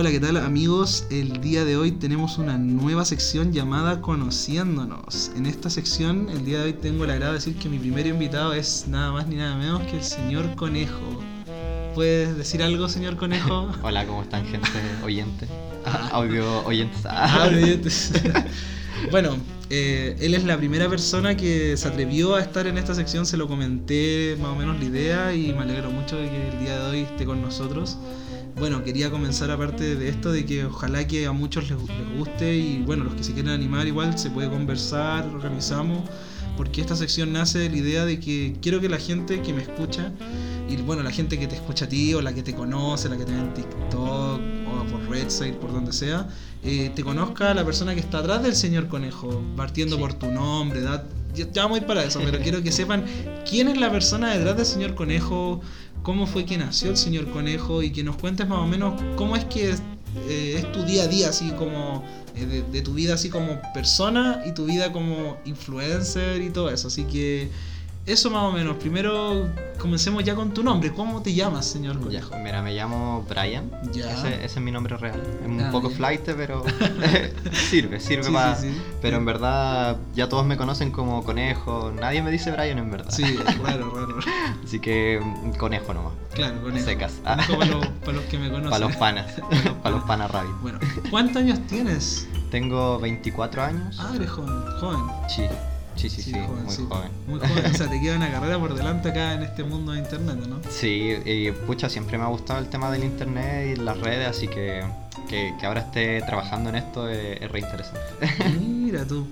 Hola, ¿qué tal amigos? El día de hoy tenemos una nueva sección llamada Conociéndonos. En esta sección, el día de hoy tengo el agrado de decir que mi primer invitado es nada más ni nada menos que el señor Conejo. ¿Puedes decir algo, señor Conejo? Hola, ¿cómo están, gente oyente? Audio oyentes. Ah, oyentes. bueno, eh, él es la primera persona que se atrevió a estar en esta sección, se lo comenté más o menos la idea y me alegro mucho de que el día de hoy esté con nosotros bueno, quería comenzar aparte de esto, de que ojalá que a muchos les, guste y bueno, los que se quieran animar igual se puede conversar, organizamos, porque esta sección nace de la idea de que quiero que la gente que me escucha, y bueno, la gente que te escucha a ti o la que te conoce, la que te ve en TikTok o por Redside, por donde sea, eh, te conozca la persona que está atrás del señor conejo, partiendo por tu nombre, edad. Ya, ya vamos a ir para eso, pero quiero que sepan quién es la persona detrás del señor conejo, cómo fue que nació el señor Conejo y que nos cuentes más o menos cómo es que eh, es tu día a día, así como eh, de, tu vida así como persona y tu vida como influencer y todo eso. Así que eso más o menos. Primero comencemos ya con tu nombre. ¿Cómo te llamas, señor Conejo? mira, me llamo Brian. Ese, es mi nombre real. Es un ah, poco flight, pero sirve, sirve más. pero en verdad ya todos me conocen como Conejo. Nadie me dice Brian en verdad. Sí, raro, raro. Así que Conejo nomás. Claro, Conejo. Secas. Conejo para, los, para, los, que me conocen. Para los panas. para los panas rabbit. Bueno, ¿cuántos años tienes? Tengo 24 años. Ah, eres joven. joven. Sí. Sí, sí, sí, muy joven. Muy joven, o sea, te queda una carrera por delante acá en este mundo de internet, ¿no? Sí, y pucha, siempre me ha gustado el tema del internet y las redes, así que que, ahora esté trabajando en esto es, es re interesante. Mira tú.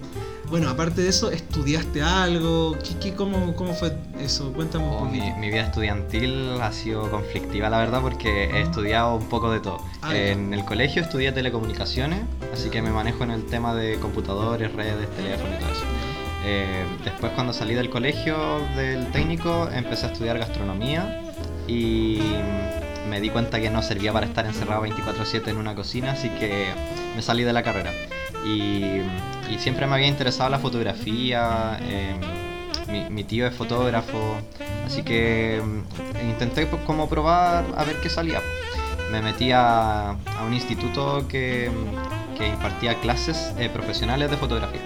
Bueno, aparte de eso, ¿estudiaste algo? ¿Qué, cómo, cómo, fue eso? Cuéntame un oh, poquito. Mi, vida estudiantil ha sido conflictiva, la verdad, porque he estudiado un poco de todo. Ah, en el colegio estudié telecomunicaciones, así que me manejo en el tema de computadores, redes, teléfono y todo eso. Eh, después cuando salí del colegio del técnico empecé a estudiar gastronomía y me di cuenta que no servía para estar encerrado 24/7 en una cocina, así que me salí de la carrera. Y, siempre me había interesado la fotografía, em, mi, tío es fotógrafo, así que em, intenté como probar a ver qué salía. Me metí a, un instituto que, impartía clases eh, profesionales de fotografía.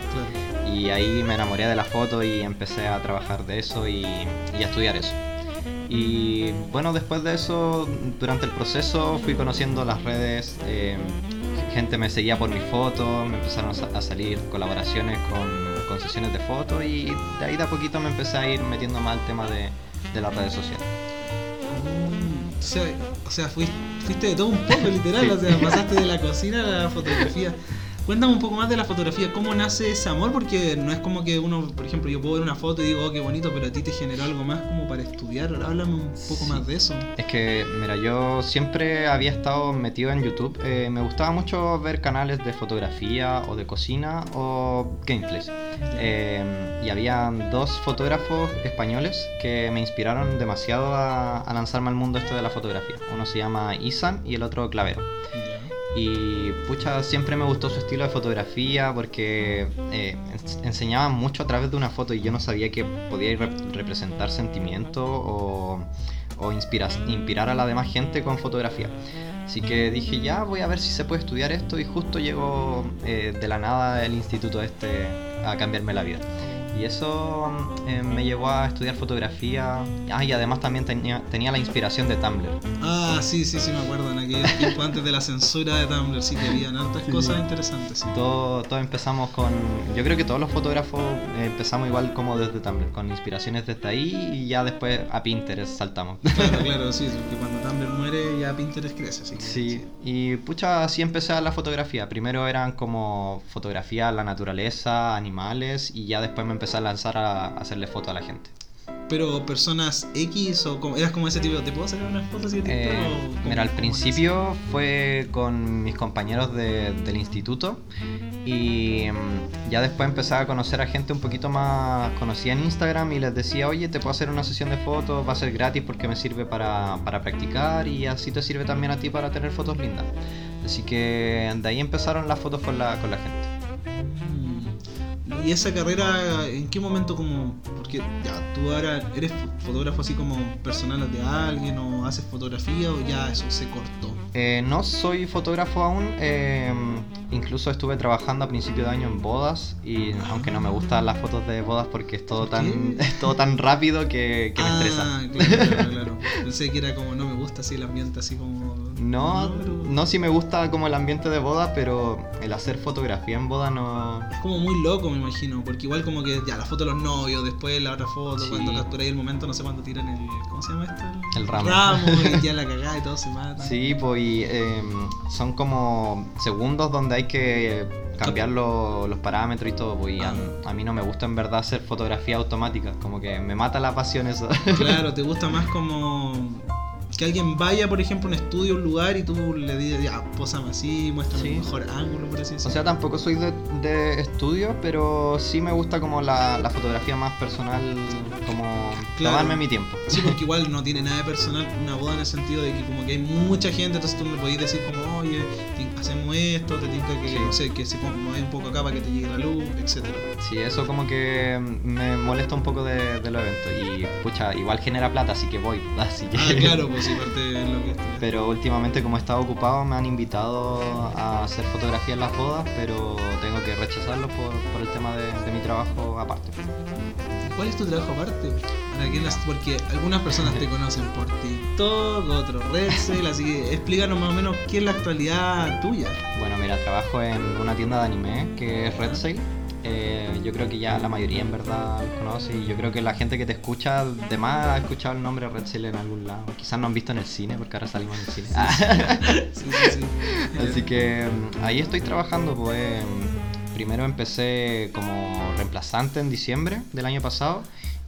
Y ahí me enamoré de la foto y empecé a trabajar de eso y, a estudiar eso. Y bueno, después de eso, durante el proceso fui conociendo las redes, eh, gente me seguía por mi foto, me empezaron a salir colaboraciones con, sesiones de fotos y de ahí de a poquito me empecé a ir metiendo más al tema de, las redes sociales. Mm, o sea, fuiste, de todo un poco literal, o sea, pasaste de la cocina a la fotografía. Cuéntame un poco más de la fotografía, cómo nace ese amor, porque no es como que uno, por ejemplo, yo puedo ver una foto y digo, oh, qué bonito, pero a ti te generó algo más como para estudiar. Háblame un poco más de eso. Es que, mira, yo siempre había estado metido en YouTube. Eh, me gustaba mucho ver canales de fotografía o de cocina o gameplays. Eh, y había dos fotógrafos españoles que me inspiraron demasiado a, a lanzarme al mundo esto de la fotografía. Uno se llama Isan y el otro Clavero. Y pucha, siempre me gustó su estilo de fotografía porque eh, enseñaba mucho a través de una foto y yo no sabía que podía representar sentimiento o, o inspirar a la demás gente con fotografía. Así que dije, ya voy a ver si se puede estudiar esto y justo llegó eh, de la nada el instituto este a cambiarme la vida. Y eso eh, me llevó a estudiar fotografía. Ah, y además también tenía, tenía la inspiración de Tumblr. Ah, sí, sí, sí, me acuerdo. En aquel tiempo antes de la censura de Tumblr, sí que habían hartas cosas interesantes. Sí. Todo, todo empezamos con. Yo creo que todos los fotógrafos eh, empezamos igual como desde Tumblr, con inspiraciones desde ahí y ya después a Pinterest saltamos. Claro, claro, sí, porque cuando Tumblr muere ya Pinterest crece. sí, sí, y pucha, así empecé a la fotografía. Primero eran como fotografía la naturaleza, animales, y ya después me empecé a lanzar a hacerle foto a la gente. Pero personas X o como, eras como ese tipo, ¿te puedo hacer unas fotos así de eh, Mira, al principio fue con mis compañeros del instituto y mm, ya después empecé a conocer a gente un poquito más conocida en Instagram y les decía, oye, te puedo hacer una sesión de fotos, va a ser gratis porque me sirve para, para practicar y así te sirve también a ti para tener fotos lindas. Así que de ahí empezaron las fotos con la, con la gente. ¿Y esa carrera en qué momento como, porque ya tú ahora eres fotógrafo así como personal de alguien o haces fotografía o ya eso se cortó? Eh, no soy fotógrafo aún. Eh, incluso estuve trabajando a principio de año en bodas. Y aunque no me gustan las fotos de bodas porque es todo tan, es todo tan rápido que, me estresa. Claro, claro, claro. Pensé que era como no me gusta así el ambiente así como. No, no, sí me gusta como el ambiente de boda, pero el hacer fotografía en boda no. Es como muy loco, me imagino. Porque igual como que ya la foto de los novios, después la otra foto, cuando capturáis el momento, no sé cuándo tiran el. ¿Cómo se llama esto? El, ramo. ramo y ya la cagada y todo se mata. Sí, pues y, em, son como segundos donde hay que cambiar los parámetros y todo, pues a, a, mí no me gusta en verdad hacer fotografía automática, como que me mata la pasión eso. Claro, te gusta más como que alguien vaya, por ejemplo, a un estudio, un lugar y tú le digas, ya, posame así, muéstrame un mejor ángulo, por así decirlo. O sea, tampoco soy de, de estudio, pero sí me gusta como la, la fotografía más personal, como tomarme mi tiempo. Sí, porque igual no tiene nada de personal una boda en el sentido de que como que hay mucha gente, entonces tú le podés decir como, oye, hacemos esto, te tinca que, no sé, que se mueva un poco acá para que te llegue la luz, etcétera. Sí, eso como que me molesta un poco de, de los eventos y, pucha, igual genera plata, así que voy, así que... Ah, claro, pues pero últimamente como he estado ocupado me han invitado a hacer fotografía en las bodas, pero tengo que rechazarlo por, el tema de, mi trabajo aparte. ¿Cuál es tu trabajo aparte? Porque algunas personas te conocen por TikTok, otros Redsale, así que explícanos más o menos qué es la actualidad tuya. Bueno, mira, trabajo en una tienda de anime que es Redsale eh, yo creo que ya la mayoría en verdad conoce y yo creo que la gente que te escucha de más ha escuchado el nombre Red Seal en algún lado. Quizás no han visto en el cine porque ahora salimos en el cine. Así que mm, ahí estoy trabajando, pues primero empecé como reemplazante en diciembre del año pasado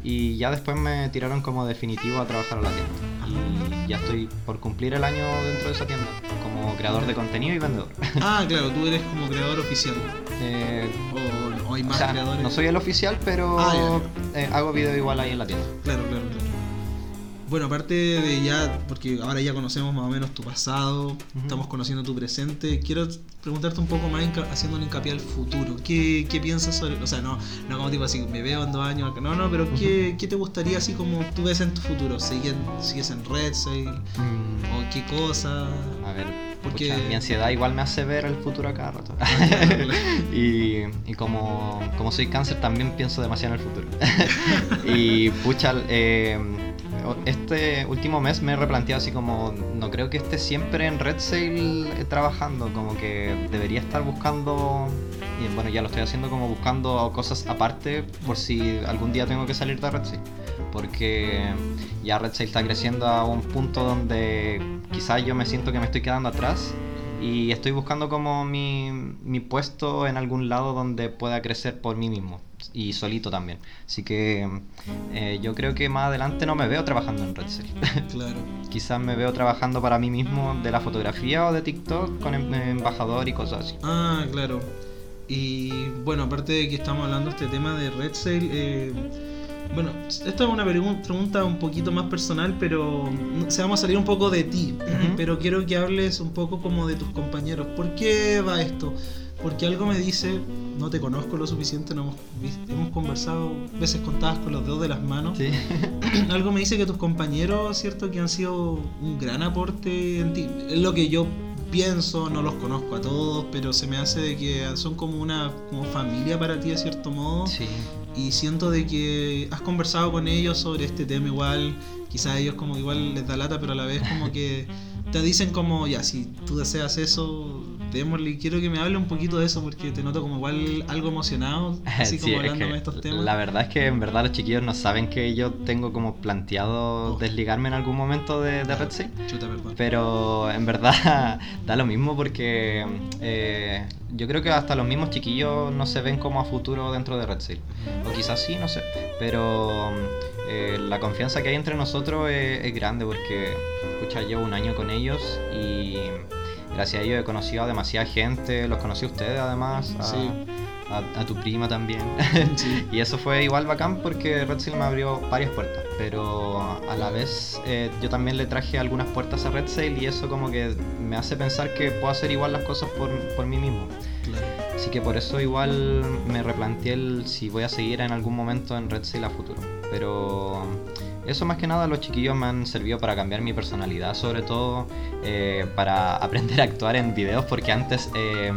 y ya después me tiraron como definitivo a trabajar a la tienda. Ya estoy por cumplir el año dentro de esa tienda, como creador de contenido y vendedor. Ah, claro, tú eres como creador oficial. Eh, o, hay más creadores. No soy el oficial, pero ah, eh, hago video igual ahí en la tienda. Claro. Bueno, aparte de ya, porque ahora ya conocemos más o menos tu pasado, estamos conociendo tu presente, quiero preguntarte un poco más haciendo un hincapié al futuro. ¿Qué, ¿Qué, piensas sobre, o sea, no, no como tipo así, me veo en dos años, no, no, pero ¿qué, ¿qué, te gustaría así como tú ves en tu futuro? ¿Sigues, sigues en Red mm. ¿O qué cosa? A ver, porque mi ansiedad igual me hace ver el futuro a cada rato. y, y como, como soy cáncer también pienso demasiado en el futuro. y pucha, eh, este último mes me he replanteado así como, no creo que esté siempre en Red Sale eh, trabajando, como que debería estar buscando, y bueno, ya lo estoy haciendo como buscando cosas aparte por si algún día tengo que salir de Red Sale, porque ya Red Sale está creciendo a un punto donde quizás yo me siento que me estoy quedando atrás y estoy buscando como mi, mi puesto en algún lado donde pueda crecer por mí mismo y solito también. Así que eh, yo creo que más adelante no me veo trabajando en Red Claro. Quizás me veo trabajando para mí mismo de la fotografía o de TikTok con em, embajador y cosas así. Ah, claro. Y bueno, aparte de que estamos hablando de este tema de Red eh, bueno, esta es una pregunta un poquito más personal, pero se vamos a salir un poco de ti. Pero quiero que hables un poco como de tus compañeros. ¿Por qué va esto? Porque algo me dice, no te conozco lo suficiente, no hemos, hemos conversado veces contadas con los dedos de las manos. algo me dice que tus compañeros, ¿cierto? Que han sido un gran aporte en ti. Es lo que yo pienso, no los conozco a todos, pero se me hace de que son como una como familia para ti de cierto modo. Sí. Y siento de que has conversado con ellos sobre este tema igual, quizás ellos como igual les da lata, pero a la vez como que te dicen como, ya, si tú deseas eso, démosle. Quiero que me hable un poquito de eso porque te noto como igual algo emocionado, así como hablando de estos temas. La verdad es que en verdad los chiquillos no saben que yo tengo como planteado oh. desligarme en algún momento de, de Red Sea. Pero en verdad da lo mismo porque eh, yo creo que hasta los mismos chiquillos no se ven como a futuro dentro de Red Seal. O quizás sí, no sé. Pero eh, la confianza que hay entre nosotros es, es grande porque, escucha, llevo un año con ellos y gracias a ellos he conocido a demasiada gente, los conocí a ustedes además, a, tu prima también. y eso fue igual bacán porque Red Sail me abrió varias puertas, pero a la vez eh, yo también le traje algunas puertas a Red Sail y eso como que me hace pensar que puedo hacer igual las cosas por, por mí mismo. Así que por eso igual me replanteé el si voy a seguir en algún momento en Red Sail a futuro. Pero eso más que nada los chiquillos me han servido para cambiar mi personalidad, sobre todo eh, para aprender a actuar en videos, porque antes eh,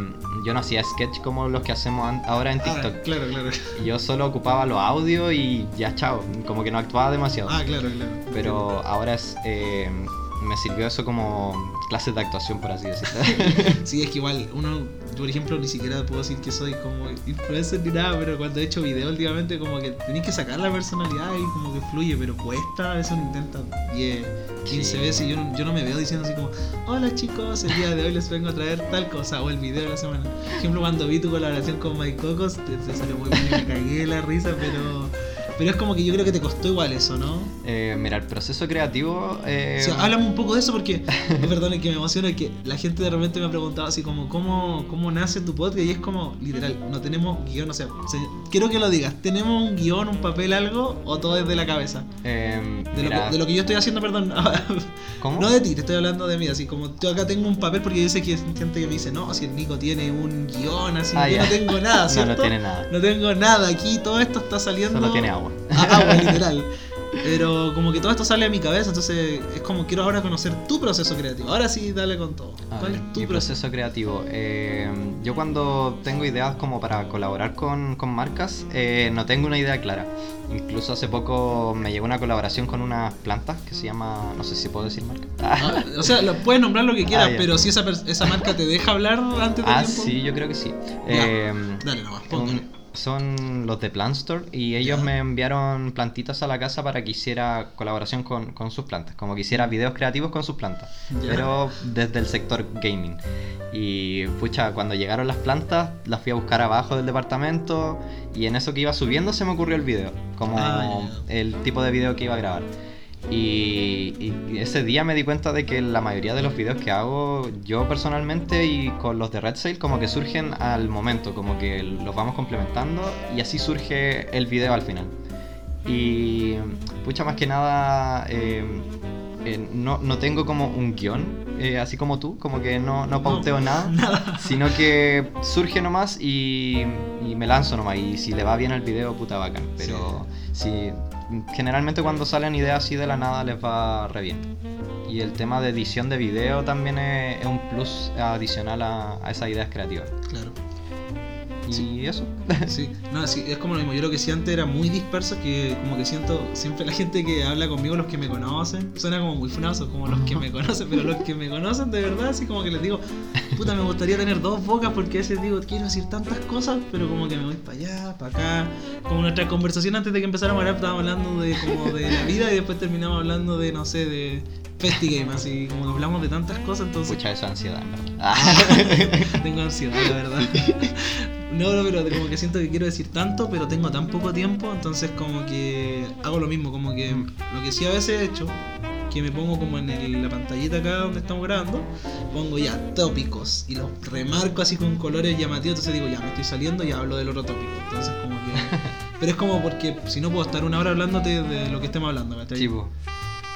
yo no hacía sketch como los que hacemos ahora en ah, TikTok. claro, claro. Yo solo ocupaba los audios y ya chao, como que no actuaba demasiado. Ah, claro, claro. Pero ahora es... Eh, me sirvió eso como clases de actuación, por así decirlo. sí, es que igual uno, por ejemplo, ni siquiera puedo decir que soy como influencer ni nada, pero cuando he hecho video últimamente como que tenéis que sacar la personalidad y como que fluye, pero cuesta, eso uno intenta 10, 15 veces y yo, yo no me veo diciendo así como, hola chicos, el día de hoy les vengo a traer tal cosa o el video de la semana. Por ejemplo, cuando vi tu colaboración con Mike Cocos, te, salió muy bien, me cagué la risa, pero pero es como que yo creo que te costó igual eso, ¿no? Eh, mira, el proceso creativo. Eh... O sea, háblame un poco de eso porque, perdón, es que me emociona que la gente de repente me ha preguntado así como, ¿cómo, cómo nace tu podcast? Y es como, literal, no tenemos guion, o sea, quiero que lo digas, ¿tenemos un guion, un papel, algo o todo es de la cabeza? Eh, de, lo, de, lo, que yo estoy haciendo, perdón. ¿Cómo? No de ti, te estoy hablando de mí, así como yo acá tengo un papel porque yo sé que hay gente que me dice, no, si el Nico tiene un guion, así, ah, yo no tengo nada, ¿cierto? no, no tiene nada. No tengo nada, aquí todo esto está saliendo. Solo tiene agua. Agua, literal. Pero como que todo esto sale a mi cabeza, entonces es como quiero ahora conocer tu proceso creativo. Ahora sí, dale con todo. ¿Cuál es tu proceso? creativo? Eh, yo cuando tengo ideas como para colaborar con, con marcas, eh, no tengo una idea clara. Incluso hace poco me llegó una colaboración con unas plantas que se llama, no sé si puedo decir marca. Ah, o sea, lo, puedes nombrar lo que quieras, ah, pero si esa, esa marca te deja hablar antes de ah, tiempo. sí, yo creo que sí. Eh, dale nomás, son los de Plant Store y ellos me enviaron plantitas a la casa para que hiciera colaboración con, con sus plantas, como que hiciera videos creativos con sus plantas, pero desde el sector gaming. Y pucha, cuando llegaron las plantas, las fui a buscar abajo del departamento y en eso que iba subiendo se me ocurrió el video, como ah, el tipo de video que iba a grabar. Y, ese día me di cuenta de que la mayoría de los videos que hago yo personalmente y con los de Red Sail como que surgen al momento, como que los vamos complementando y así surge el video al final. Y pucha, más que nada, eh, eh, no, no, tengo como un guion, eh, así como tú, como que no, no pauteo nada, sino que surge nomás y, y, me lanzo nomás. Y si le va bien al video, puta bacán. Pero si generalmente cuando salen ideas así de la nada les va re bien. Y el tema de edición de video también es, un plus adicional a, a esas ideas creativas. Claro. Y eso. sí, no, sí, es como lo mismo. Yo lo que sí antes era muy disperso, que como que siento siempre la gente que habla conmigo, los que me conocen, suena como muy funazo, como los que me conocen, pero los que me conocen de verdad, así como que les digo, puta, me gustaría tener dos bocas porque a veces digo, quiero decir tantas cosas, pero como que me voy para allá, para acá. Como nuestra conversación antes de que empezáramos a hablar, estábamos hablando de como de la vida y después terminamos hablando de, no sé, de Festigame, así como que hablamos de tantas cosas, entonces. Escucha eso ansiedad, en verdad. Tengo ansiedad, la verdad. No, no, pero como que siento que quiero decir tanto, pero tengo tan poco tiempo, entonces como que hago lo mismo, como que lo que sí a veces he hecho, que me pongo como en la pantallita acá donde estamos grabando, pongo ya tópicos y los remarco así con colores llamativos, entonces digo, ya me estoy saliendo y hablo del otro tópico, entonces como que... Pero es como porque si no puedo estar una hora hablándote de lo que estemos hablando. Sí,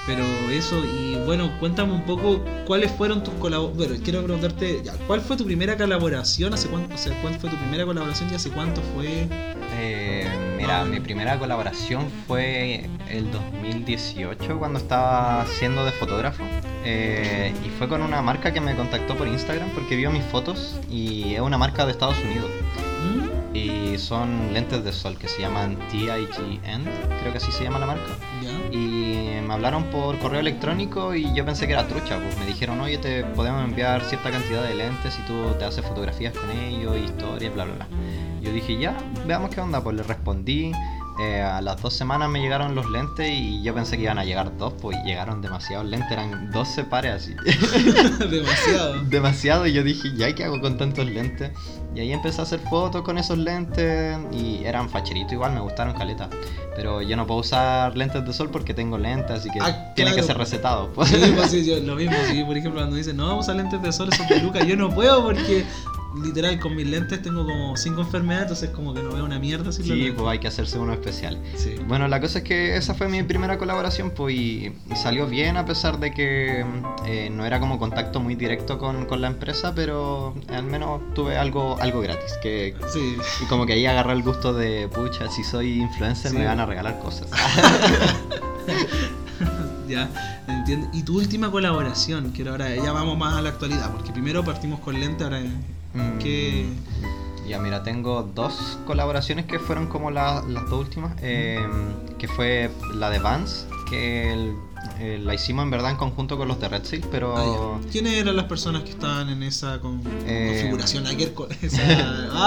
pero eso, y bueno, cuéntame un poco cuáles fueron tus colaboraciones. Bueno, quiero preguntarte, ¿cuál fue tu primera colaboración? ¿Hace cuánto, o sea, ¿Cuál fue tu primera colaboración y hace cuánto fue? Eh, mira, mi primera colaboración fue el 2018 cuando estaba siendo de fotógrafo. Eh, y fue con una marca que me contactó por Instagram porque vio mis fotos y es una marca de Estados Unidos. Y son lentes de sol que se llaman TIGN, creo que así se llama la marca. Y me hablaron por correo electrónico y yo pensé que era trucha, pues me dijeron, oye, te podemos enviar cierta cantidad de lentes y tú te haces fotografías con ellos, historias, bla, bla, bla. Yo dije, ya, veamos qué onda, pues le respondí. Eh, a las dos semanas me llegaron los lentes y yo pensé que iban a llegar dos, pues llegaron demasiados lentes, eran 12 pares así. Demasiado. Demasiado, y yo dije, ¿ya qué hago con tantos lentes? Y ahí empecé a hacer fotos con esos lentes y eran facheritos igual, me gustaron caleta. Pero yo no puedo usar lentes de sol porque tengo lentes, así que ah, tiene que ser recetado. Sí, pues sí, yo, lo mismo, sí, por ejemplo, cuando dicen, no, vamos a usar lentes de sol, esos pelucas, yo no puedo porque literal con mis lentes tengo como cinco enfermedades, entonces como que no veo una mierda. sí, pues hay que hacerse uno especial. Bueno, la cosa es que esa fue mi primera colaboración, pues y, salió bien a pesar de que eh, no era como contacto muy directo con, con, la empresa, pero al menos tuve algo, algo gratis. Que, sí. Y como que ahí agarré el gusto de, pucha, si soy influencer me van a regalar cosas. ya, entiendo. Y tu última colaboración, que ahora ya vamos más a la actualidad, porque primero partimos con lente, ahora Mm, que Ya, mira, tengo dos colaboraciones que fueron como la- las dos últimas. eh, que fue la de Vans, que el- eh, la hicimos en verdad en conjunto con los de Red Seal, pero... Ah. ¿Quiénes eran las personas que estaban en esa con- Eh, configuración? Ayer con esa...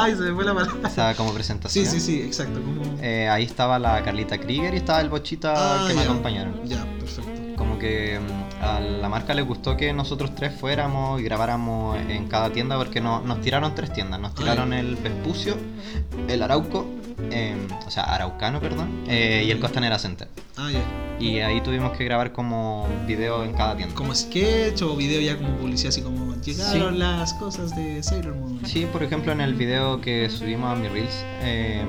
Ay, se me fue la palabra. Esa como Sí, presentación. sí, sí, exacto. Como... Eh, ahí estaba la Carlita Krieger y estaba el Bochita Ah, que me ya. acompañaron. Ya, perfecto. Como que mm, a la marca les gustó que nosotros tres fuéramos y grabáramos en cada tienda porque no- nos tiraron tres tiendas. Nos tiraron el Vespucio, el Arauco, eh, o sea, Araucano, perdón, eh, y el Costanera Center. Ah, ya. Y ahí tuvimos que grabar como video en cada tienda. Como sketch o video ya como publicidad, así como llegaron Sí. las cosas de Sailor Moon. Sí, por ejemplo, en el video que subimos a mi Reels, eh,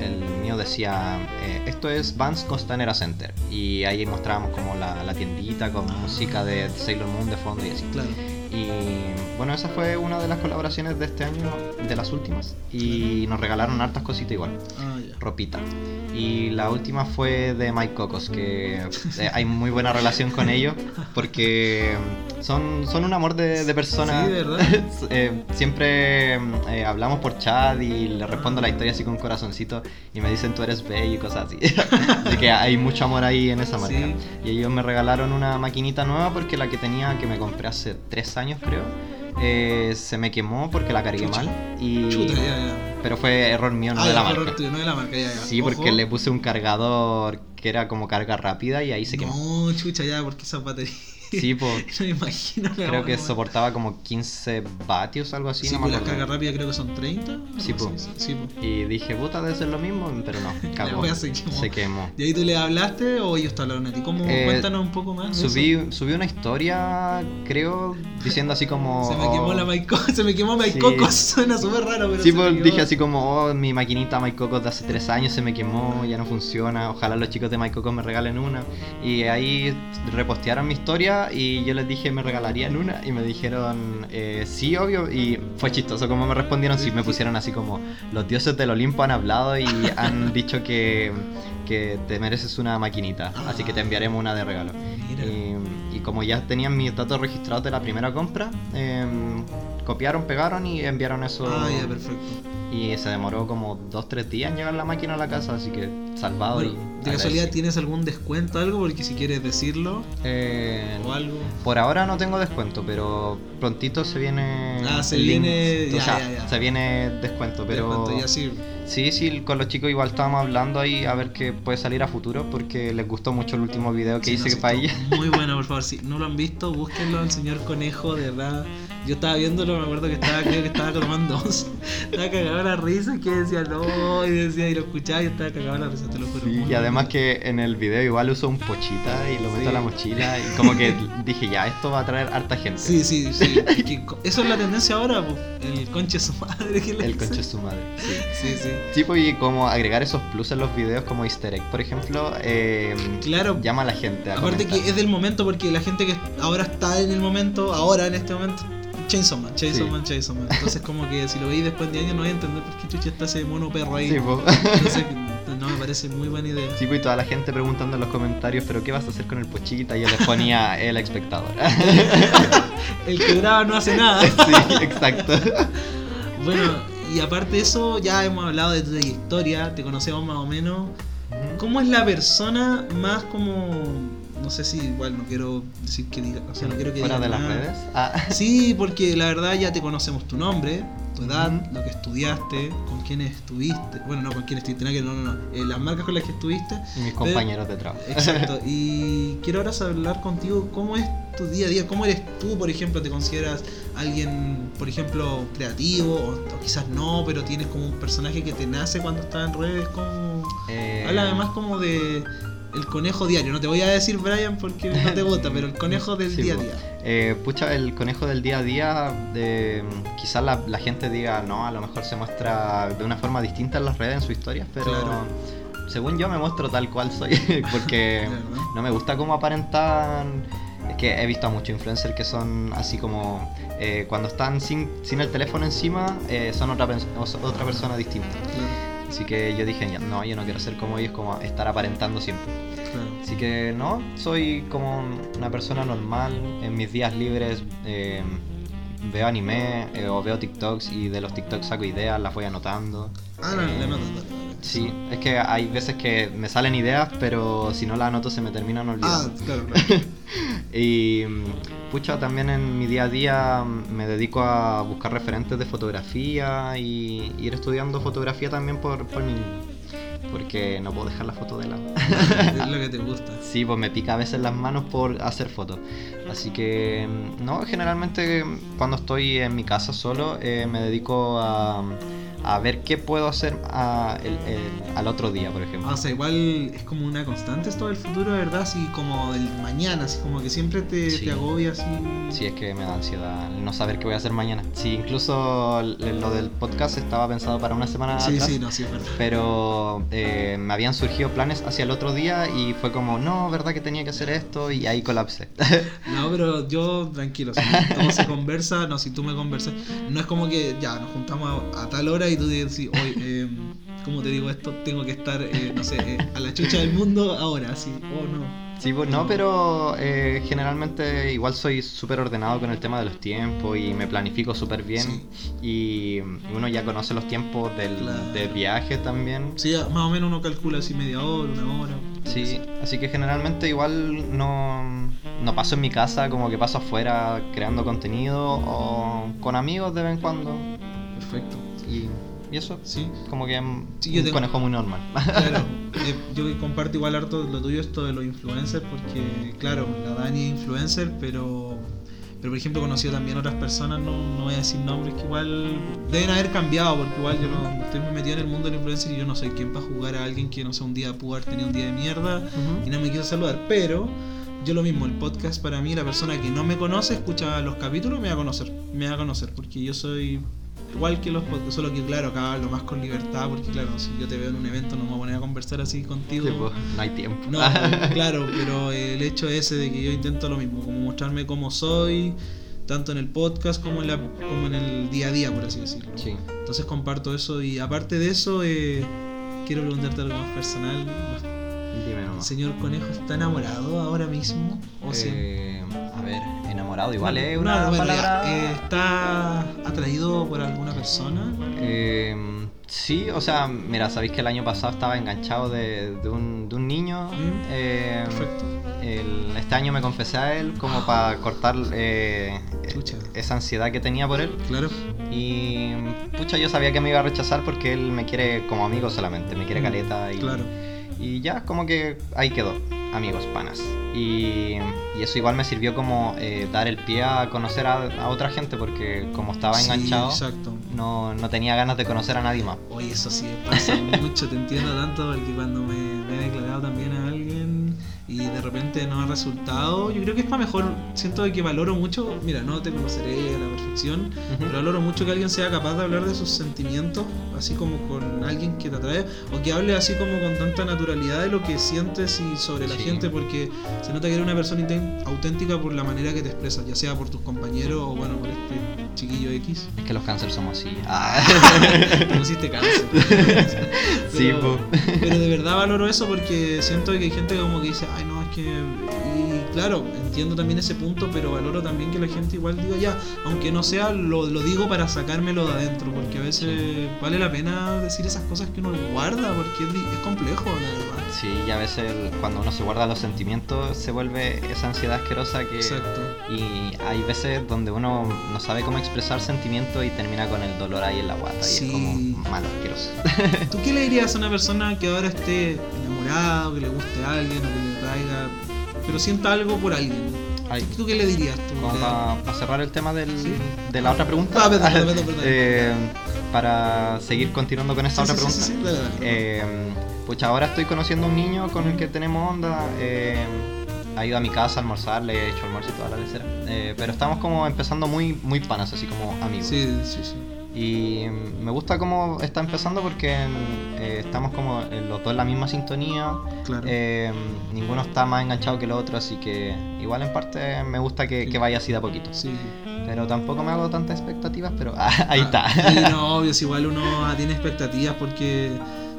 el mío decía, eh, esto es Vans Costanera Center. Y ahí mostrábamos como la, la tiendita con música de Sailor Moon de fondo y así. Claro. Y bueno, esa fue una de las colaboraciones de este año, de las últimas. Y nos regalaron hartas cositas igual, Ah, ropita. Y la última fue de Mike Cocos, que eh, hay muy buena relación con ellos, porque son, son un amor de, de personas. Sí, ¿verdad? Eh, siempre eh, hablamos por chat y le respondo la historia así con un corazoncito y me dicen tú eres bello y cosas así. Así que hay mucho amor ahí en esa marca. Sí. Y ellos me regalaron una maquinita nueva porque la que tenía, que me compré hace tres años creo, eh, se me quemó porque la cargué Chucha. mal. Y... Chuta, ya, ya. Pero fue error mío, no ah, de la error marca. tuyo, no de la marca, ya, ya. Sí, porque le puse un cargador que era como carga rápida y ahí se quemó. No, chucha, ya, porque esa batería. Sí, pues no me imagino. la creo que soportaba como 15 vatios, algo así. Sí, no pues la acuerdo. carga rápida creo que son 30. Sí, así, Sí. Y dije, puta, debe ser lo mismo, pero no, cagó. se quemó. Se quemó. ¿Y ahí tú le hablaste o ellos te hablaron a ti? ¿Cómo? Eh, Cuéntanos un poco más. Subí, subí una historia, creo, diciendo así como... Se me quemó oh, la Maico, se me quemó Sí. Maicocos, suena súper raro, pero Sí, pues dije así como, oh, mi maquinita MyCocos de hace tres años se me quemó, ya no funciona, ojalá los chicos de MyCocos me regalen una. Y ahí repostearon mi historia y yo les dije me regalarían una y me dijeron, eh, sí, obvio, y fue chistoso como me respondieron, sí, me pusieron así como, los dioses del Olimpo han hablado y han dicho que, que te mereces una maquinita, así que te enviaremos una de regalo. Y como ya tenían mis datos registrados de la primera compra, em, copiaron, pegaron y enviaron eso. Ah, ya, perfecto. Y se demoró como 2-3 días en llegar la máquina a la casa, así que salvado. Bueno, y ¿De casualidad tienes algún descuento algo? Porque si quieres decirlo Eh, o algo. por ahora no tengo descuento, pero prontito se viene. Ah, se link. viene- O ya, sea, ya, ya. Se viene descuento, pero. Descuento, ya sí. Sí, sí, con los chicos igual estábamos hablando ahí a ver qué puede salir a futuro porque les gustó mucho el último video que Sí, hice no, sí, para ella. Muy bueno, por favor. Si no lo han visto, búsquenlo al señor Conejo, de verdad. Yo estaba viéndolo, me acuerdo que estaba, creo que estaba tomando dos. Estaba cagado la risa, que decía no, y decía, y lo escuchaba y estaba cagado la risa, te lo juro. Sí, y además que en el video igual uso un pochita y lo meto Sí. a la mochila y como que dije ya, esto va a traer harta gente. Sí, sí, sí. eso es la tendencia ahora, pues. El conche su madre que le El conche de su madre. Sí. Sí, sí. Sí, pues, y como agregar esos plus en los videos como easter egg, por ejemplo, eh, Claro. llama a la gente a Aparte que es del momento, porque la gente que ahora está en el momento, ahora en este momento, Chainsaw Man, Chainsaw Sí. Man, Chainsaw Man. Entonces, como que si lo veis después de años, no vais a entender por qué chucha está ese mono perro ahí. Sí. Entonces, no me parece muy buena idea. Sí, pues, y toda la gente preguntando en los comentarios, pero ¿qué vas a hacer con el pochita? Y yo les ponía el espectador. El que graba no hace nada. sí, exacto. Bueno, y aparte de eso, ya hemos hablado de tu trayectoria, te conocemos más o menos. ¿Cómo es la persona más como... No sé si igual no quiero decir que diga... O sea, no quiero que Fuera de las redes. Ah. Sí, porque la verdad ya te conocemos tu nombre, tu edad, lo que estudiaste, con quiénes estuviste. Bueno, no con quiénes estuviste, nada que- no, no, no. eh, las marcas con las que estuviste. Y mis compañeros de trabajo. Exacto. Y quiero ahora hablar contigo cómo es tu día a día, cómo eres tú, por ejemplo, te consideras alguien, por ejemplo, creativo, o, o quizás no, pero tienes como un personaje que te nace cuando estás en redes, como... Eh, Habla además como de el conejo diario, no te voy a decir Brian porque no te gusta, pero el conejo del Sí, día a día. Eh, pucha, el conejo del día a día, quizás la, la gente diga, no, a lo mejor se muestra de una forma distinta en las redes, en sus historias, pero Claro. según yo me muestro tal cual soy, porque no me gusta cómo aparentan. Es que he visto a muchos influencers que son así como eh, cuando están sin, sin el teléfono encima, eh, son otra, otra persona distinta. Claro. Así que yo dije, no, yo no quiero ser como ellos, como estar aparentando siempre. Así que no, soy como una persona normal. En mis días libres eh, veo anime eh, o veo TikToks y de los TikToks saco ideas, las voy anotando. Ah, no, eh, no, Sí, es que hay veces que me salen ideas, pero si no las anoto se me terminan olvidando. Ah, claro, claro. y pucha, también en mi día a día me dedico a buscar referentes de fotografía y ir estudiando fotografía también por, por mi porque no puedo dejar la foto de lado. es lo que te gusta. Sí, pues me pica a veces las manos por hacer fotos. Así que, no, generalmente cuando estoy en mi casa solo eh, me dedico a a ver qué puedo hacer al otro día, por ejemplo. Ah, o sea, igual es como una constante esto del futuro, ¿verdad? Así como el mañana, así como que siempre te, te agobia así. Sí, es que me da ansiedad no saber qué voy a hacer mañana. Sí, incluso lo del podcast estaba pensado para una semana sí, Sí, no, sí, es verdad. Pero eh, me habían surgido planes hacia el otro día y fue como, no, ¿verdad que tenía que hacer esto? Y ahí colapsé. no, pero yo, tranquilo, si todo se conversa, no, si tú me conversas, no es como que ya nos juntamos a, a tal hora y y tú dices, hoy, eh, ¿cómo te digo esto? Tengo que estar, eh, no sé, eh, a la chucha del mundo ahora, así, oh no. Sí, pues no, pero eh, generalmente igual soy súper ordenado con el tema de los tiempos y me planifico súper bien. Y uno ya conoce los tiempos del, viaje también. Sí, más o menos uno calcula así media hora, una hora. Sí, así que generalmente igual no, no paso en mi casa, como que paso afuera creando contenido o con amigos de vez en cuando. Perfecto. Y y eso, sí, como que un conejo muy normal. Claro, eh, yo comparto igual harto lo tuyo esto de los influencers, porque claro, la Dani es influencer, pero pero por ejemplo he conocido también otras personas, no, no voy a decir nombres, que igual deben haber cambiado, porque igual yo no estoy muy metido en el mundo del influencer y yo no soy quien para jugar a alguien que no sé, un día pudo haber tenido un día de mierda y no me quiero saludar, pero yo lo mismo, el podcast para mí, la persona que no me conoce, escucha los capítulos, me va a conocer, me va a conocer, porque yo soy igual que los podcasts, solo que claro, acá hablo más con libertad, porque claro, si yo te veo en un evento no me voy a poner a conversar así contigo. Pues, no hay tiempo. No, claro, pero el hecho ese de que yo intento lo mismo, como mostrarme como soy, tanto en el podcast como en, la, como en el día a día, por así decirlo. Sí. Entonces comparto eso y aparte de eso, eh, quiero preguntarte algo más personal. Dime ¿El señor Conejo está enamorado ahora mismo? ¿O eh, a ver, enamorado igual es una palabra... Eh, ¿Está atraído por alguna persona? Eh, sí, o sea, mira, sabéis que el año pasado estaba enganchado de, un, de un, niño. Mm, perfecto. este año me confesé a él como para cortar esa ansiedad que tenía por él. Claro. Y pucha, yo sabía que me iba a rechazar porque él me quiere como amigo solamente, me quiere mm, caleta y... Claro y ya como que ahí quedó, amigos, panas. Y, eso igual me sirvió como eh, dar el pie a conocer a, otra gente porque como estaba enganchado, no, no, tenía ganas de conocer a nadie más. Oye, eso sí pasa mucho, te entiendo tanto porque cuando me, me he declarado también a repente no ha resultado, yo creo que es para mejor, siento que valoro mucho, mira, no te conoceré a la perfección, pero valoro mucho que alguien sea capaz de hablar de sus sentimientos, así como con alguien que te atrae, o que hable así como con tanta naturalidad de lo que sientes y sobre la gente, porque se nota que eres una persona auténtica por la manera que te expresas, ya sea por tus compañeros o bueno, por este chiquillo X. Es que los cánceres somos así. Ah. te pusiste cáncer. sí, pero de verdad valoro eso porque siento que hay gente como que dice, ay no, que... Y claro, entiendo también ese punto, pero valoro también que la gente igual diga ya, aunque no sea, lo, lo digo para sacármelo de adentro, porque a veces vale la pena decir esas cosas que uno guarda, porque es, complejo, la verdad. Sí, y a veces cuando uno se guarda los sentimientos se vuelve esa ansiedad asquerosa que... Exacto. Y hay veces donde uno no sabe cómo expresar sentimientos y termina con el dolor ahí en la guata, y es como malo, asqueroso. ¿Tú qué le dirías a una persona que ahora esté enamorado, que le guste a alguien o que le traiga, pero sienta algo por alguien. ¿Tú qué le dirías? para, cerrar el tema del, de la otra pregunta. Ah, perdón, perdón, perdón, eh, para seguir continuando con esta otra pregunta. Eh, pues ahora estoy conociendo a un niño con el que tenemos onda. Eh, ha ido a mi casa a almorzar, le he hecho almuerzo y toda la lecera. Eh, pero estamos como empezando muy, muy panas, así como amigos. Sí, sí, sí. Y me gusta cómo está empezando porque eh, estamos como los dos en la misma sintonía. Claro. Eh, ninguno está más enganchado que el otro, así que igual en parte me gusta que, Sí. que vaya así de a poquito. Sí. Pero tampoco me hago tantas expectativas, pero ah, ahí Ah, está. sí, no, obvio, si igual uno tiene expectativas porque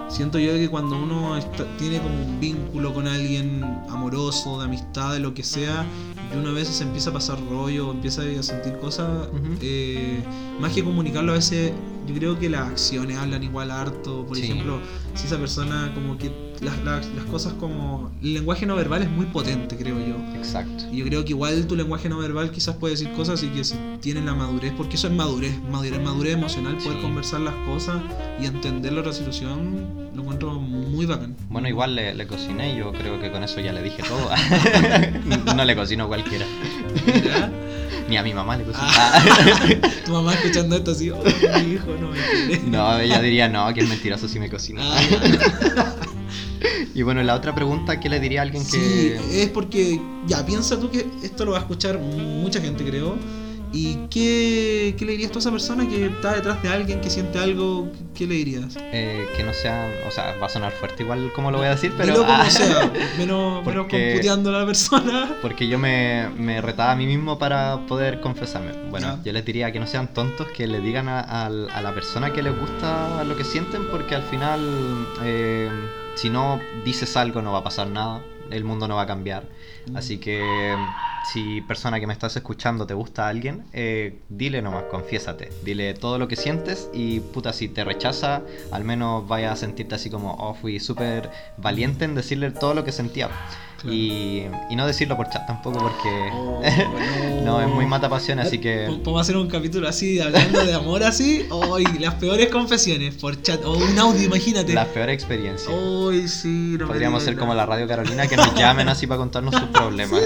siento yo que cuando uno está- tiene como un vínculo con alguien amoroso, de amistad, de lo que sea, y uno a veces empieza a pasar rollo, empieza a sentir cosas, eh, más que comunicarlo a veces, yo creo que las acciones hablan igual harto. Por Sí. ejemplo, si esa persona como que las, las- las cosas como... El lenguaje no verbal es muy potente, creo yo. Exacto. Y yo creo que igual tu lenguaje no verbal quizás puede decir cosas y que si tienes la madurez, porque eso es madurez, madurez, madurez emocional, poder Sí. conversar las cosas y entender la otra situación, lo encuentro muy bacán. Bueno, igual le, le cociné, yo creo que con eso ya le dije todo. no le cocino a cualquiera. Mira, Ni a mi mamá le cocino. Ah. tu mamá escuchando esto así, oh, mi hijo, no me quiere. No, ella diría no, que es mentiroso si me cocina. Ah, Y bueno, la otra pregunta, ¿qué le diría a alguien Sí, que... es porque, ya, piensa tú que esto lo va a escuchar mucha gente, creo. ¿Y qué, qué le dirías tú a esa persona que está detrás de alguien, que siente algo? ¿Qué le dirías? eh, que no sea, o sea, va a sonar fuerte igual como lo voy a decir, pero... Dilo como ah, sea, menos, Porque- computeando a la persona. Porque yo me, me retaba a mí mismo para poder confesarme. Bueno, yo les diría que no sean tontos, que le digan a, a la persona que les gusta lo que sienten, porque al final, eh, si no dices algo, no va a pasar nada, el mundo no va a cambiar. Mm. Así que, si persona que me estás escuchando te gusta a alguien, eh, dile nomás, confiésate, dile todo lo que sientes y puta, si te rechaza, al menos vaya a sentirte así como, oh, fui súper valiente en decirle todo lo que sentía. Claro. Y, y no decirlo por chat tampoco porque Oh, no, es muy mata pasión, así que Podemos hacer un capítulo así, hablando de amor así. Hoy, las peores confesiones por chat. O un audio, imagínate. la peor experiencia. Hoy sí, no Podríamos ser como la Radio Carolina que nos llamen así para contarnos sus problemas.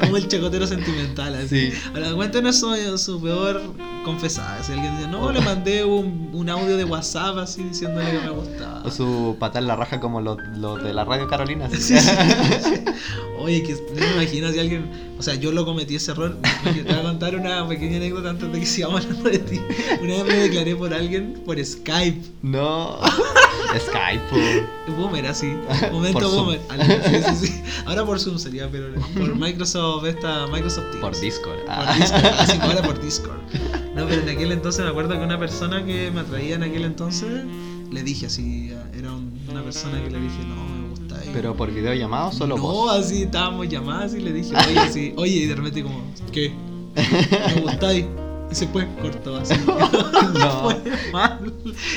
Como el chacotero sentimental, así. Sí. Ahora, cuéntenos su, su peor confesada. Si alguien dice, no, le mandé un, un audio de WhatsApp así diciéndole que me gustaba. O su pata en la raja como los los de la Radio Carolina. Sí, sí, sí. Oye, que no me imagino si alguien. O sea, yo lo cometí ese error. Te voy a contar una pequeña anécdota antes de que sigamos hablando de ti. Una vez me declaré por alguien por Skype. No. Skype. Boomer, así. Momento Por boomer. Sí, sí. Ahora por Zoom sería, pero por Microsoft, esta Microsoft Teams. Por Discord. Por Ah. Discord, así ahora por Discord. No, pero en aquel entonces me acuerdo que una persona que me atraía en aquel entonces, le dije así, era un- una persona que le dije, no, me gusta. y- Pero por videollamada o solo no, vos. así estábamos llamadas y le dije, oye, así, oye, y de repente como, ¿qué? ¿Me gustáis? Y se fue, cortó así. No. Fue mal.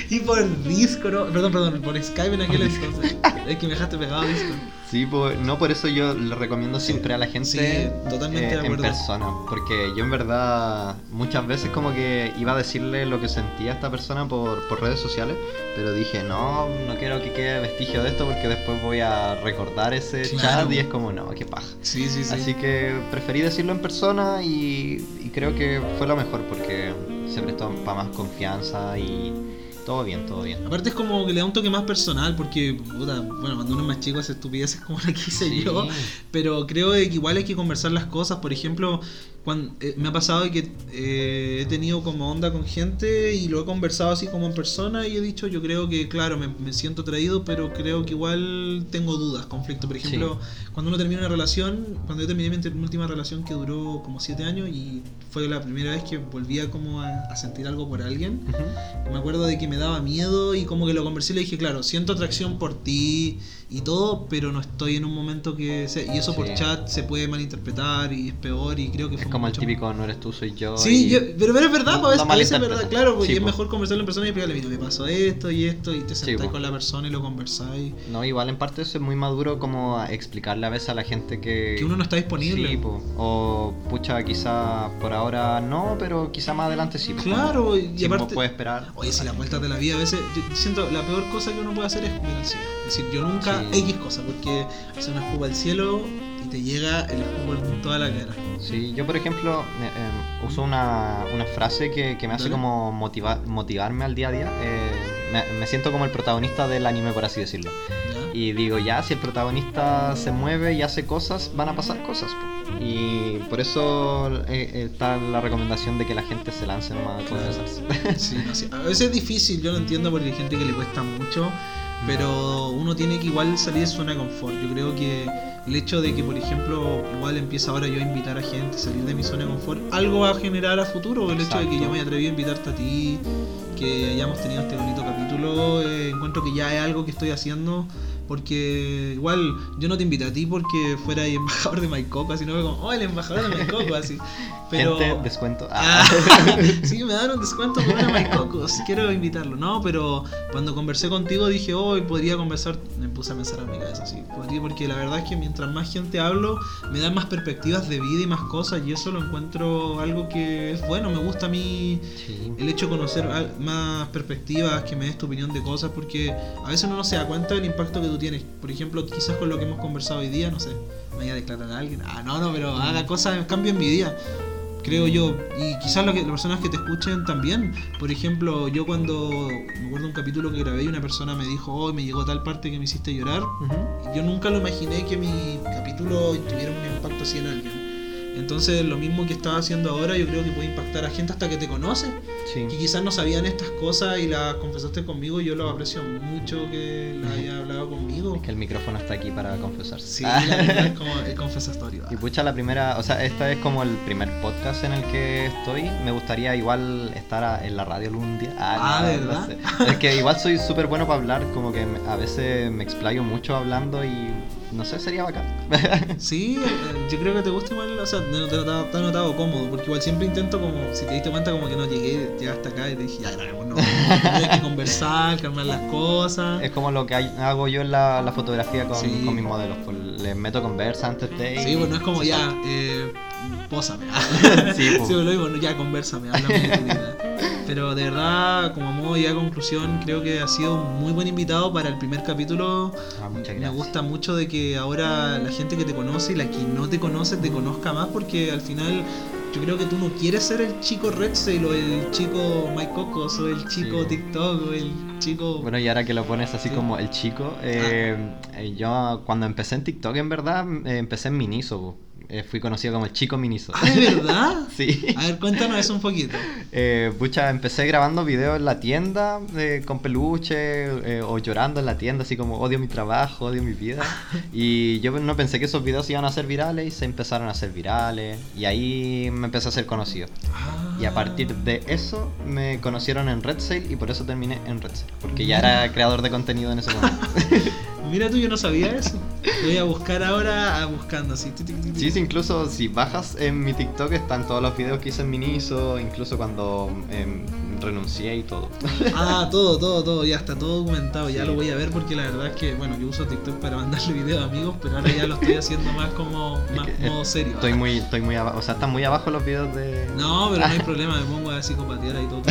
Y por Discord, no, perdón, perdón, por Skype en aquel entonces. Es que me dejaste pegado a Discord. Sí, pues, no por eso yo le recomiendo siempre a la gente Sí, totalmente de en persona. Porque yo en verdad muchas veces como que iba a decirle lo que sentía a esta persona por, por redes sociales, pero dije, no, no quiero que quede vestigio de esto porque después voy a recordar ese Claro. chat y es como, no, qué paja. Sí, sí, sí. Así que preferí decirlo en persona y, y creo que fue lo mejor porque se prestó para más confianza y todo bien, todo bien. Aparte es como que le da un toque más personal porque, puta, bueno, cuando uno es más chico hace estupideces como la que hice Sí. yo, pero creo que igual hay que conversar las cosas. Por ejemplo, cuando, eh, me ha pasado que eh, he tenido como onda con gente y lo he conversado así como en persona y he dicho, yo creo que, claro, me, me siento atraído, pero creo que igual tengo dudas, conflicto. Por ejemplo, cuando uno termina una relación, cuando yo terminé mi última relación que duró como 7 años y fue la primera vez que volvía como a, a sentir algo por alguien. Me acuerdo de que me daba miedo y como que lo conversé y le dije, claro, siento atracción por ti y todo, pero no estoy en un momento que sea... Y eso por chat se puede malinterpretar y es peor y creo que Es fue como el típico, no eres tú, soy yo. Sí, y- yo- pero, pero es verdad, No- pues, a veces, no a veces es verdad, claro, porque Sí, es po. mejor conversarlo en persona y explicarle, mira, me pasó esto y esto y te sentáis po. con la persona y lo conversáis. No, igual en parte eso es muy maduro como explicarle a veces a la gente que... Que uno no está disponible. Po. o pucha, quizá por ahora no, pero quizá más adelante sí. po. Claro, y Si uno aparte- puede esperar. Oye, si las vueltas de la vida a veces, yo siento la peor cosa que uno puede hacer es mirar al cielo. Es decir, yo nunca X cosa, porque hace una escupa al cielo y te llega el fútbol en toda la cara. Sí, yo por ejemplo eh, eh, uso una, una frase que, que me hace Dale. como motiva- motivarme al día a día. Eh, me, me siento como el protagonista del anime, por así decirlo. ¿ya? Y digo, ya, si el protagonista se mueve y hace cosas, van a pasar cosas. Y por eso eh, está la recomendación de que la gente se lance nomás a confesarse. Sí, no, sí. A veces es difícil, yo lo entiendo porque hay gente que le cuesta mucho, pero uno tiene que igual salir de su zona de confort. Yo creo que el hecho de que, por ejemplo, igual empieza ahora yo a invitar a gente a salir de mi zona de confort, algo va a generar a futuro. El hecho de que yo me atreví a invitarte a ti, que hayamos tenido este bonito capítulo, eh, encuentro que ya es algo que estoy haciendo porque igual yo no te invité a ti porque fuera el embajador de Maikoco, así no fue como, oh, el embajador de Maikoco, así. Pero. descuento. Ah. sí, me dan un descuento por una Maikoco, si quiero invitarlo. No, pero cuando conversé contigo dije, oh, podría conversar. Me puse a pensar en mi cabeza, sí. Porque la verdad es que mientras más gente hablo, me dan más perspectivas de vida y más cosas, y eso lo encuentro algo que es bueno. Me gusta a mí el hecho de conocer más perspectivas, que me des tu opinión de cosas, porque a veces uno no se da cuenta del impacto que tú tienes. Por ejemplo, quizás con lo que hemos conversado hoy día, no sé, me voy a declarar a alguien. Ah, no, no, pero haga cosas, cambio en mi día creo yo. Y quizás lo que, las personas que te escuchen también. Por ejemplo, yo cuando me acuerdo un capítulo que grabé y una persona me dijo, oh, me llegó tal parte que me hiciste llorar. Yo nunca lo imaginé que mi capítulo tuviera un impacto así en alguien. Entonces lo mismo que estaba haciendo ahora yo creo que puede impactar a gente hasta que te conoce. Que quizás no sabían estas cosas y las confesaste conmigo y yo lo aprecio mucho que la haya hablado conmigo. Es que el micrófono está aquí para confesarse. Sí, la verdad es como el confesatorio. Y pucha, la primera, o sea, esta es como el primer podcast en el que estoy. Me gustaría igual estar en la radio algún día. Ah, ah ¿verdad? Es que igual soy súper bueno para hablar, como que a veces me explayo mucho hablando y no sé, sería bacán. sí, eh, yo creo que te gusta igual, o sea, te, he notado cómodo, porque igual siempre intento como, si te diste cuenta como que no llegué, llegaste acá y te dije, ya, no, no, hay que conversar, calmar las cosas. Es como lo que hago yo en la, la fotografía con, con, mis modelos, pues les meto conversa antes de... Sí, bueno, es como ya, eh, pósame. sí, pues. sí, lo digo, ya, conversame, háblame de tu vida. Pero de verdad, como modo ya conclusión, creo que ha sido un muy buen invitado para el primer capítulo. Ah, Me gusta mucho de que ahora la gente que te conoce y la que no te conoce te conozca más porque al final yo creo que tú no quieres ser el chico Redsail o el chico Mike Cocos o el chico TikTok o el chico... Bueno, y ahora que lo pones así como el chico, eh, ah. eh, yo cuando empecé en TikTok en verdad eh, empecé en Miniso. Eh, fui conocido como el chico Miniso. ¿Ah, de verdad? sí. A ver, cuéntanos eso un poquito. Eh, pucha, empecé grabando videos en la tienda eh, con peluche o llorando en la tienda, así como odio mi trabajo, odio mi vida. y yo no pensé que esos videos iban a ser virales y se empezaron a hacer virales. Y ahí me empecé a ser conocido. Y a partir de eso me conocieron en Red Sale y por eso terminé en Red Sale. Porque ya era creador de contenido en ese momento. Mira tú, yo no sabía eso. Voy a buscar ahora buscando así. Sí, sí, incluso si bajas en mi TikTok están todos los videos que hice en Miniso, incluso cuando em, renuncié y todo. Ah, todo, todo, todo, ya está todo documentado, ya lo voy a ver porque la verdad es que, bueno, yo uso TikTok para mandarle videos a amigos, pero ahora ya lo estoy haciendo más como, más modo serio. Estoy muy, estoy muy abajo, o sea, están muy abajo los videos de... No, pero no hay problema, me pongo a psicopatear ahí todo.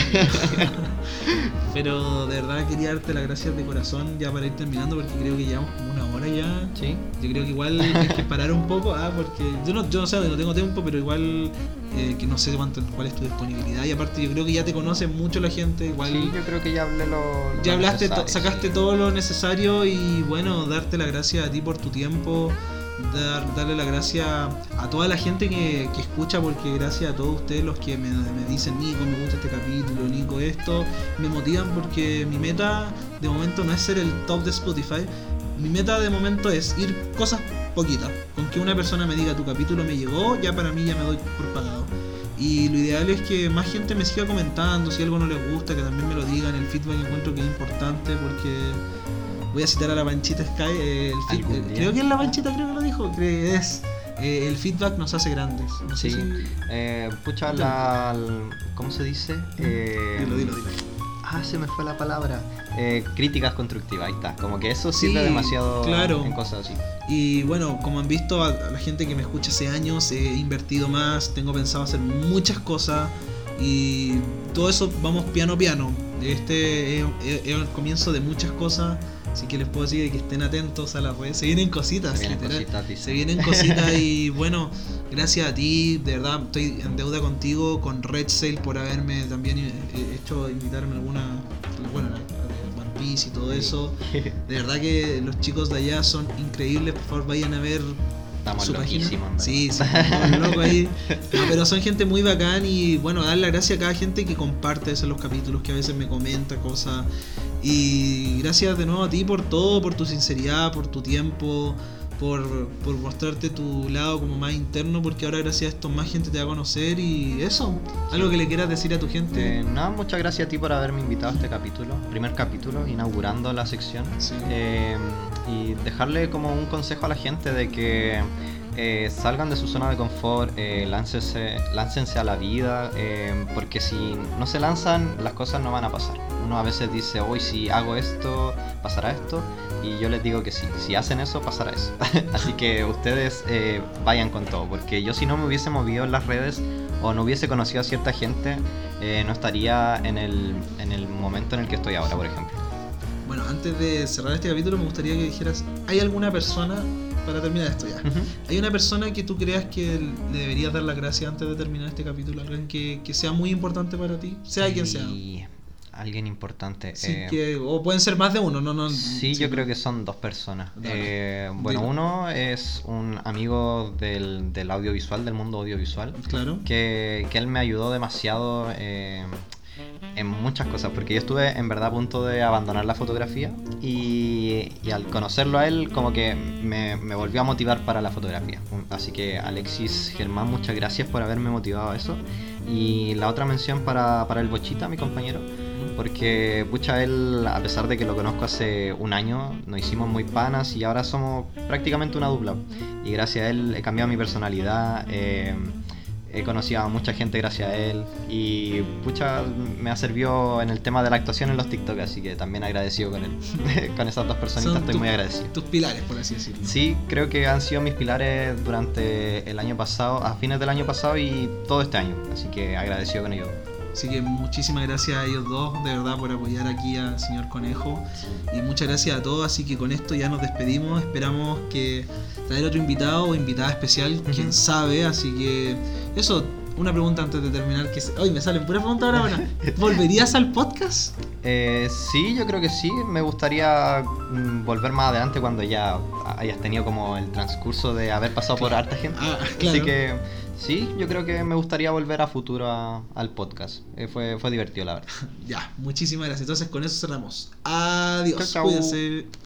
pero de verdad quería darte las gracias de corazón ya para ir terminando porque creo que llevamos como una hora ya. Sí. Yo creo que igual hay que parar un poco, ah, porque yo no, yo no sé, no tengo tiempo, pero igual eh, que no sé cuánto, cuál es tu disponibilidad y aparte yo creo que ya te conocen mucho la gente, igual... Sí, yo creo que ya hablé lo... ya hablaste, sacaste todo lo necesario y bueno, darte las gracias a ti por tu tiempo, dar, darle las gracias a toda la gente que, que, escucha, porque gracias a todos ustedes los que me, me, dicen, Nico, me gusta este capítulo, Nico, esto, me motivan porque mi meta de momento no es ser el top de Spotify, mi meta de momento es ir cosas poquitas. Con que una persona me diga tu capítulo me llegó, ya para mí ya me doy por pagado. Y lo ideal es que más gente me siga comentando, si algo no les gusta, que también me lo digan. El feedback encuentro que es importante porque voy a citar a la Panchita Sky. Eh, creo que es la Panchita, creo que lo dijo. Que es eh, el feedback nos hace grandes. sí. Eh, pucha, la, ¿cómo se dice? dilo, dilo, dilo. Ah, se me fue la palabra. Eh, críticas constructivas, ahí está. Como que eso sirve demasiado claro. en cosas así. Y bueno, como han visto, a, la gente que me escucha hace años, he invertido más, tengo pensado hacer muchas cosas y todo eso vamos piano a piano. Este es, el comienzo de muchas cosas. Así que les puedo decir que estén atentos a las redes. Se vienen cositas, se vienen Cositas, Se vienen cositas y bueno, gracias a ti, de verdad estoy en deuda contigo, con Red Sale por haberme también eh, hecho invitarme a alguna, bueno, París y todo eso. De verdad que los chicos de allá son increíbles, por favor vayan a ver Estamos loquísimos, Sí, sí, locos ahí. No, pero son gente muy bacán y bueno, dar la gracia a cada gente que comparte eso en los capítulos, que a veces me comenta cosas. Y gracias de nuevo a ti por todo, por tu sinceridad, por tu tiempo, por, por mostrarte tu lado como más interno, porque ahora gracias a esto más gente te va a conocer y eso. Algo que le quieras decir a tu gente. Eh, nada, muchas gracias a ti por haberme invitado a este capítulo, primer capítulo, inaugurando la sección. Sí. Eh, y dejarle como un consejo a la gente de que eh, salgan de su zona de confort, eh, láncense, láncense a la vida, eh, porque si no se lanzan, las cosas no van a pasar. Uno a veces dice, hoy si hago esto, pasará esto, y yo les digo que sí, si hacen eso, pasará eso. Así que ustedes eh, vayan con todo, porque yo si no me hubiese movido en las redes o no hubiese conocido a cierta gente, no estaría en el, en el momento en el que estoy ahora, por ejemplo. Bueno, antes de cerrar este capítulo me gustaría que dijeras, ¿hay alguna persona, para terminar esto ya. ¿hay una persona que tú creas que le deberías dar las gracias antes de terminar este capítulo? ¿Alguien que, que sea muy importante para ti? Sea quien sea. Alguien importante. Sí, eh, que, o pueden ser más de uno, no, no. Sí, yo creo que son dos personas. Eh, bueno, Dilo. uno es un amigo del, del audiovisual, del mundo audiovisual, Claro. que, que él me ayudó demasiado eh, en muchas cosas, porque yo estuve en verdad a punto de abandonar la fotografía y, al conocerlo a él como que me, me volvió a motivar para la fotografía. Así que Alexis Germán, muchas gracias por haberme motivado a eso. Y la otra mención para, para el Bochita, mi compañero, porque pucha él, a pesar de que lo conozco hace un año, nos hicimos muy panas y ahora somos prácticamente una dupla. Y gracias a él he cambiado mi personalidad, eh, he conocido a mucha gente gracias a él y pucha me ha servido en el tema de la actuación en los TikTok, así que también agradecido con él. con esas dos personitas Son estoy muy agradecido. Tus pilares, por así decirlo. Sí, creo que han sido mis pilares durante el año pasado, a fines del año pasado y todo este año, así que agradecido con ellos. Así que muchísimas gracias a ellos dos, de verdad, por apoyar aquí al señor Conejo. Y muchas gracias a todos. Así que con esto ya nos despedimos. Esperamos que traer otro invitado o invitada especial, quién Ujú. sabe. Así que eso, una pregunta antes de terminar. Que. Hoy me salen puras preguntas ahora. ahora. ¿Volverías al podcast? Eh, sí, yo creo que sí. Me gustaría mm, volver más adelante cuando ya hayas tenido como el transcurso de haber pasado por harta gente. Ah, claro. Así que sí, yo creo que me gustaría volver a futuro a- al podcast. Eh, fue, fue divertido, la verdad. Ya, muchísimas gracias. Entonces con eso cerramos. Adiós. Chau, chau. Cuídense.